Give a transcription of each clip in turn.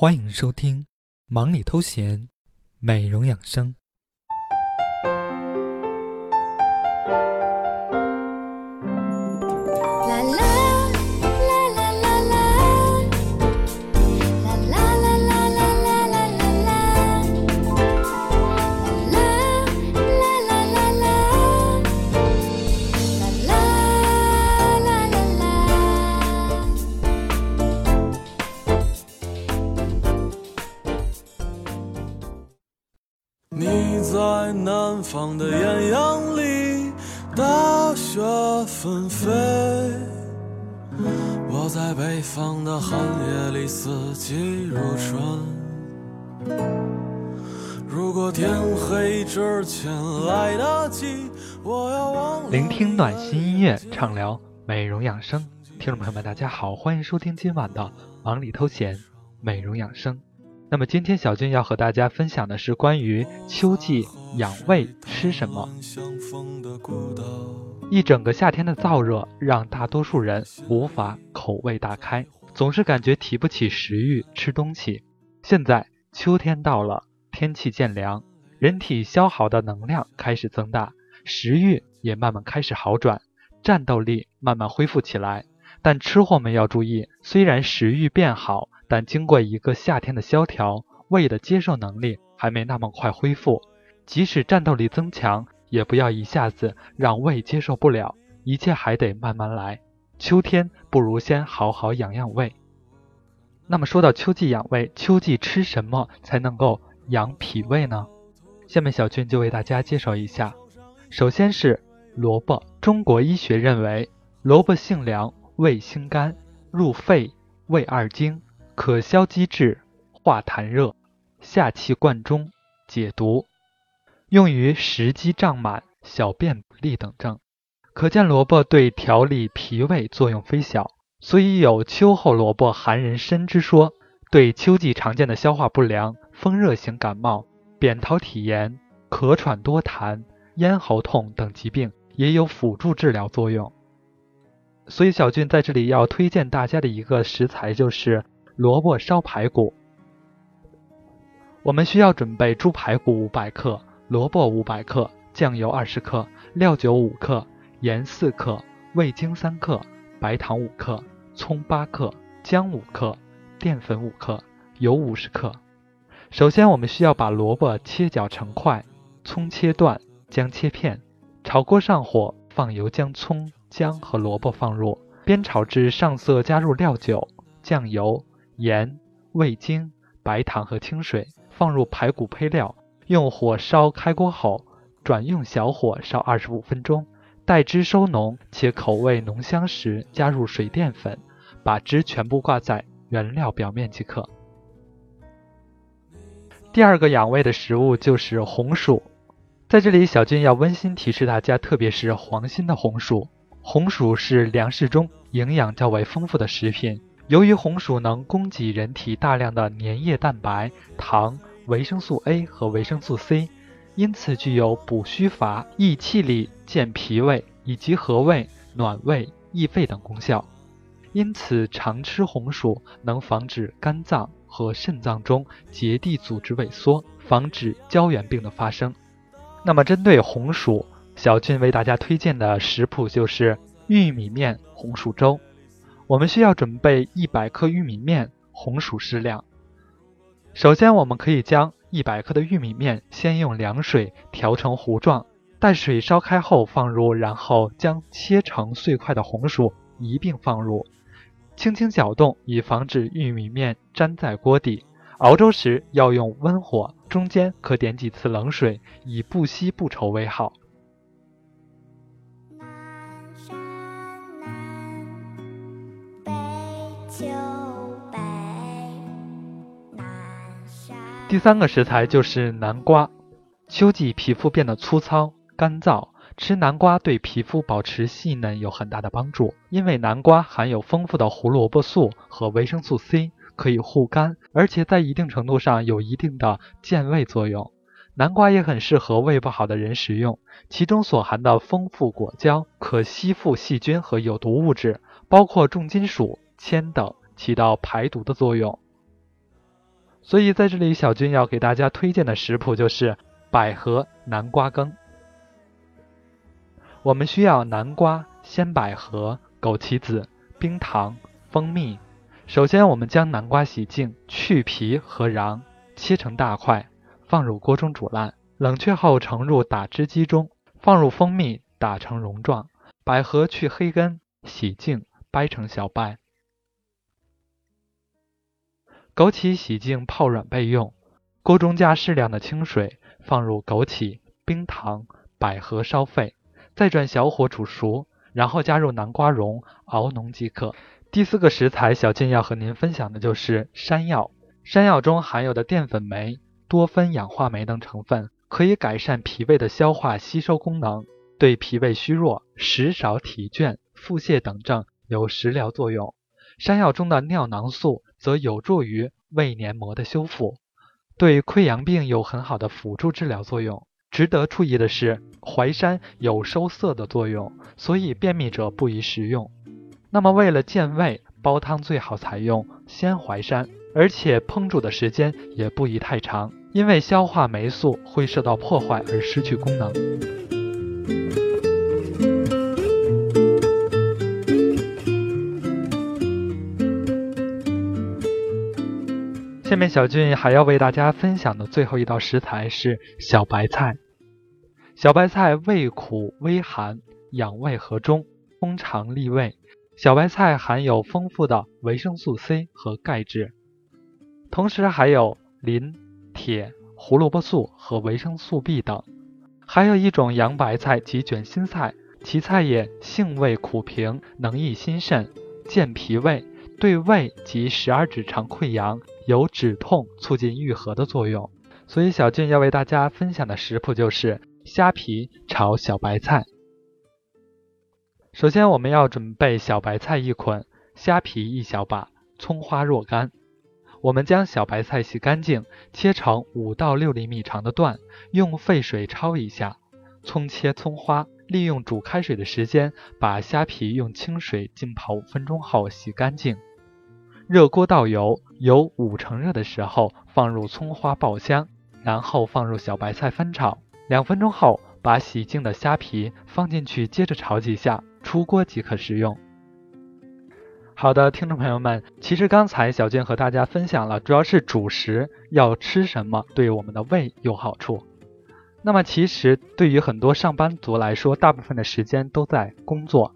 欢迎收听《忙里偷闲》，美容养生。你在南方的艳阳里，大雪纷飞；我在北方的寒夜里，四季如春。如果天黑之前来得及，我要忘聆听暖心音乐，畅聊美容养生。听众朋友们，大家好，欢迎收听今晚的《忙里偷闲》美容养生。那么今天小军要和大家分享的是关于秋季养胃吃什么。一整个夏天的燥热，让大多数人无法口味大开，总是感觉提不起食欲吃东西。现在秋天到了，天气渐凉，人体消耗的能量开始增大，食欲也慢慢开始好转，战斗力慢慢恢复起来。但吃货们要注意，虽然食欲变好，但经过一个夏天的萧条，胃的接受能力还没那么快恢复。即使战斗力增强，也不要一下子让胃接受不了，一切还得慢慢来。秋天不如先好好养养胃。那么说到秋季养胃，秋季吃什么才能够养脾胃呢？下面小俊就为大家介绍一下。首先是萝卜，中国医学认为，萝卜性凉，味辛甘，入肺、胃二经，可消积滞、化痰热、下气贯中、解毒，用于食积胀满、小便不利等症。可见萝卜对调理脾胃作用非小，所以有“秋后萝卜寒人参”之说。对秋季常见的消化不良、风热型感冒、扁桃体炎、咳喘多痰、咽喉痛等疾病也有辅助治疗作用。所以小俊在这里要推荐大家的一个食材就是萝卜烧排骨。我们需要准备猪排骨五百克、萝卜五百克、酱油二十克、料酒五克、盐四克、味精三克、白糖五克、葱八克、姜五克、淀粉五克、油五十克。首先，我们需要把萝卜切角成块，葱切段，姜切片。炒锅上火，放油将葱、姜和萝卜放入，煸炒至上色，加入料酒、酱油、盐、味精、白糖和清水，放入排骨配料，用火烧开锅后，转用小火烧二十五分钟，待汁收浓且口味浓香时，加入水淀粉，把汁全部挂在原料表面即可。第二个养胃的食物就是红薯，在这里小军要温馨提示大家，特别是黄心的红薯。红薯是粮食中营养较为丰富的食品，由于红薯能供给人体大量的粘液蛋白、糖、维生素 A 和维生素 C，因此具有补虚乏、益气力、健脾胃以及和胃、暖胃、益肺等功效。因此，常吃红薯能防止肝脏和肾脏中结缔组织萎缩，防止胶原病的发生。那么，针对红薯，小俊为大家推荐的食谱就是玉米面红薯粥。我们需要准备一百克玉米面，红薯适量。首先，我们可以将一百克的玉米面先用凉水调成糊状，待水烧开后放入，然后将切成碎块的红薯一并放入。轻轻搅动，以防止玉米面粘在锅底。熬粥时要用温火，中间可点几次冷水，以不稀不稠为好。第三个食材就是南瓜。秋季皮肤变得粗糙、干燥，吃南瓜对皮肤保持细嫩有很大的帮助。因为南瓜含有丰富的胡萝卜素和维生素 C，可以护肝，而且在一定程度上有一定的健胃作用。南瓜也很适合胃不好的人食用，其中所含的丰富果胶可吸附细菌和有毒物质，包括重金属、铅等，起到排毒的作用。所以在这里，小军要给大家推荐的食谱就是百合南瓜羹。我们需要南瓜、鲜百合、枸杞子、冰糖、蜂蜜。首先，我们将南瓜洗净，去皮和瓤，切成大块，放入锅中煮烂。冷却后盛入打汁机中，放入蜂蜜打成蓉状，百合去黑根，洗净掰成小瓣。枸杞洗净泡软备用。锅中加适量的清水，放入枸杞、冰糖、百合烧沸，再转小火煮熟，然后加入南瓜蓉熬浓即可。第四个食材，小静要和您分享的就是山药。山药中含有的淀粉酶、多酚氧化酶等成分，可以改善脾胃的消化吸收功能，对脾胃虚弱、食少体倦、腹泻等症有食疗作用。山药中的尿囊素则有助于胃黏膜的修复，对溃疡病有很好的辅助治疗作用。值得注意的是，淮山有收涩的作用，所以便秘者不宜食用。那么，为了健胃，煲汤最好采用鲜淮山，而且烹煮的时间也不宜太长，因为消化酶素会受到破坏而失去功能。下面小俊还要为大家分享的最后一道食材是小白菜。小白菜味苦微寒，养胃和中，通肠利胃。小白菜含有丰富的维生素 C 和钙质，同时还有磷、铁、胡萝卜素和维生素 B 等。还有一种洋白菜及卷心菜，其菜叶性味苦平，能益心肾、健脾胃，对胃及十二指肠溃疡有止痛、促进愈合的作用。所以小俊要为大家分享的食谱就是虾皮炒小白菜。首先，我们要准备小白菜一捆，虾皮一小把，葱花若干。我们将小白菜洗干净，切成五到六厘米长的段，用沸水焯一下。葱切葱花，利用煮开水的时间，把虾皮用清水浸泡五分钟后洗干净。热锅倒油，油五成热的时候，放入葱花爆香，然后放入小白菜翻炒。两分钟后，把洗净的虾皮放进去，接着炒几下。出锅即可食用。好的，听众朋友们，其实刚才小俊和大家分享了，主要是主食要吃什么对我们的胃有好处。那么，其实对于很多上班族来说，大部分的时间都在工作。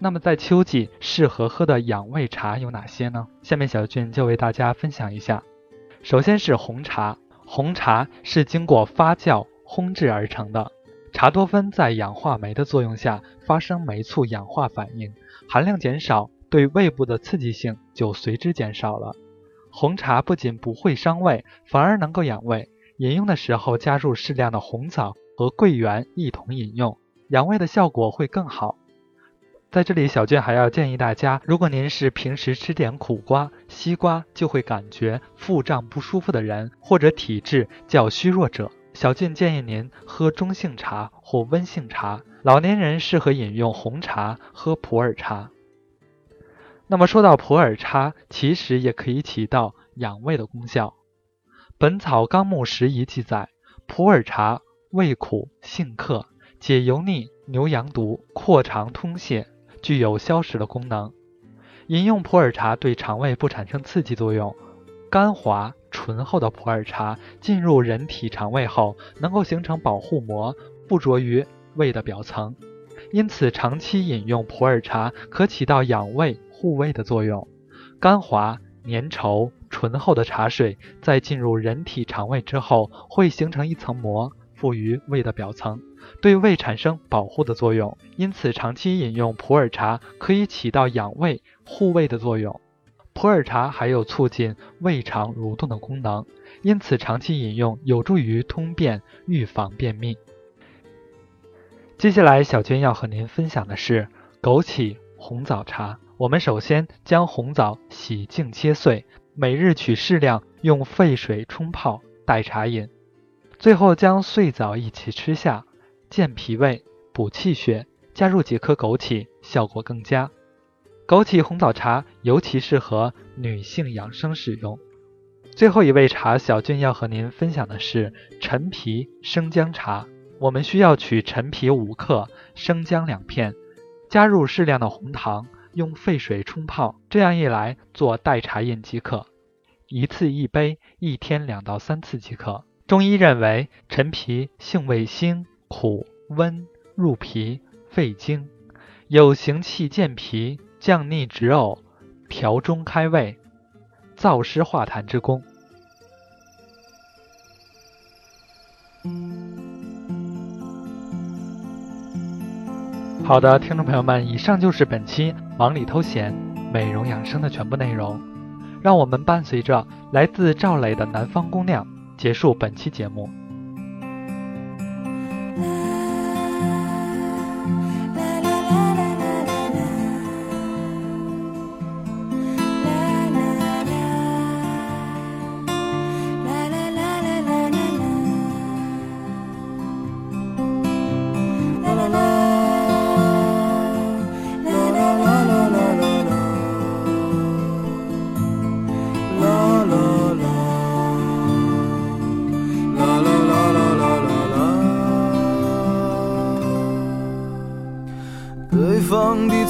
那么，在秋季适合喝的养胃茶有哪些呢？下面小俊就为大家分享一下。首先是红茶，红茶是经过发酵烘制而成的。茶多酚在氧化酶的作用下发生酶促氧化反应，含量减少，对胃部的刺激性就随之减少了。红茶不仅不会伤胃，反而能够养胃。饮用的时候加入适量的红枣和桂圆一同饮用，养胃的效果会更好。在这里，小俊还要建议大家，如果您是平时吃点苦瓜、西瓜就会感觉腹胀不舒服的人，或者体质较虚弱者。小俊建议您喝中性茶或温性茶，老年人适合饮用红茶，喝普洱茶。那么说到普洱茶，其实也可以起到养胃的功效。《本草纲目拾遗》记载，普洱茶味苦性克，解油腻、牛羊毒，扩肠通泄，具有消食的功能。饮用普洱茶对肠胃不产生刺激作用，甘滑。醇厚的普洱茶进入人体肠胃后，能够形成保护膜，附着于胃的表层，因此长期饮用普洱茶可起到养胃护胃的作用。甘滑、粘稠、醇厚的茶水在进入人体肠胃之后，会形成一层膜，附于胃的表层，对胃产生保护的作用。因此，长期饮用普洱茶可以起到养胃护胃的作用。普洱茶还有促进胃肠蠕动的功能，因此长期饮用有助于通便、预防便秘。接下来，小娟要和您分享的是枸杞红枣茶。我们首先将红枣洗净切碎，每日取适量，用沸水冲泡代茶饮。最后将碎枣一起吃下，健脾胃、补气血，加入几颗枸杞，效果更佳。枸杞红枣茶尤其适合女性养生使用。最后一味茶，小俊要和您分享的是陈皮生姜茶。我们需要取陈皮五克，生姜两片，加入适量的红糖，用沸水冲泡。这样一来，做代茶饮即可。一次一杯，一天两到三次即可。中医认为，陈皮性味辛、苦、温，入脾、肺经，有行气健脾、降逆止呕、调中开胃、燥湿化痰之功。好的，听众朋友们，以上就是本期忙里偷闲、美容养生的全部内容。让我们伴随着来自赵磊的《南方姑娘》结束本期节目。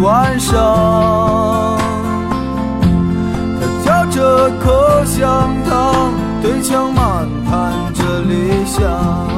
晚上，他嚼着口香糖，对墙漫谈着理想。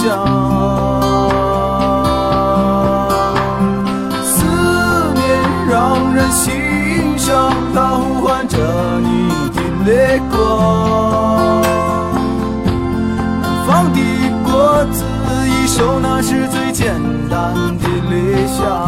想思念让人心伤它呼唤着你的泪光南方的果子已熟那是最简单的理想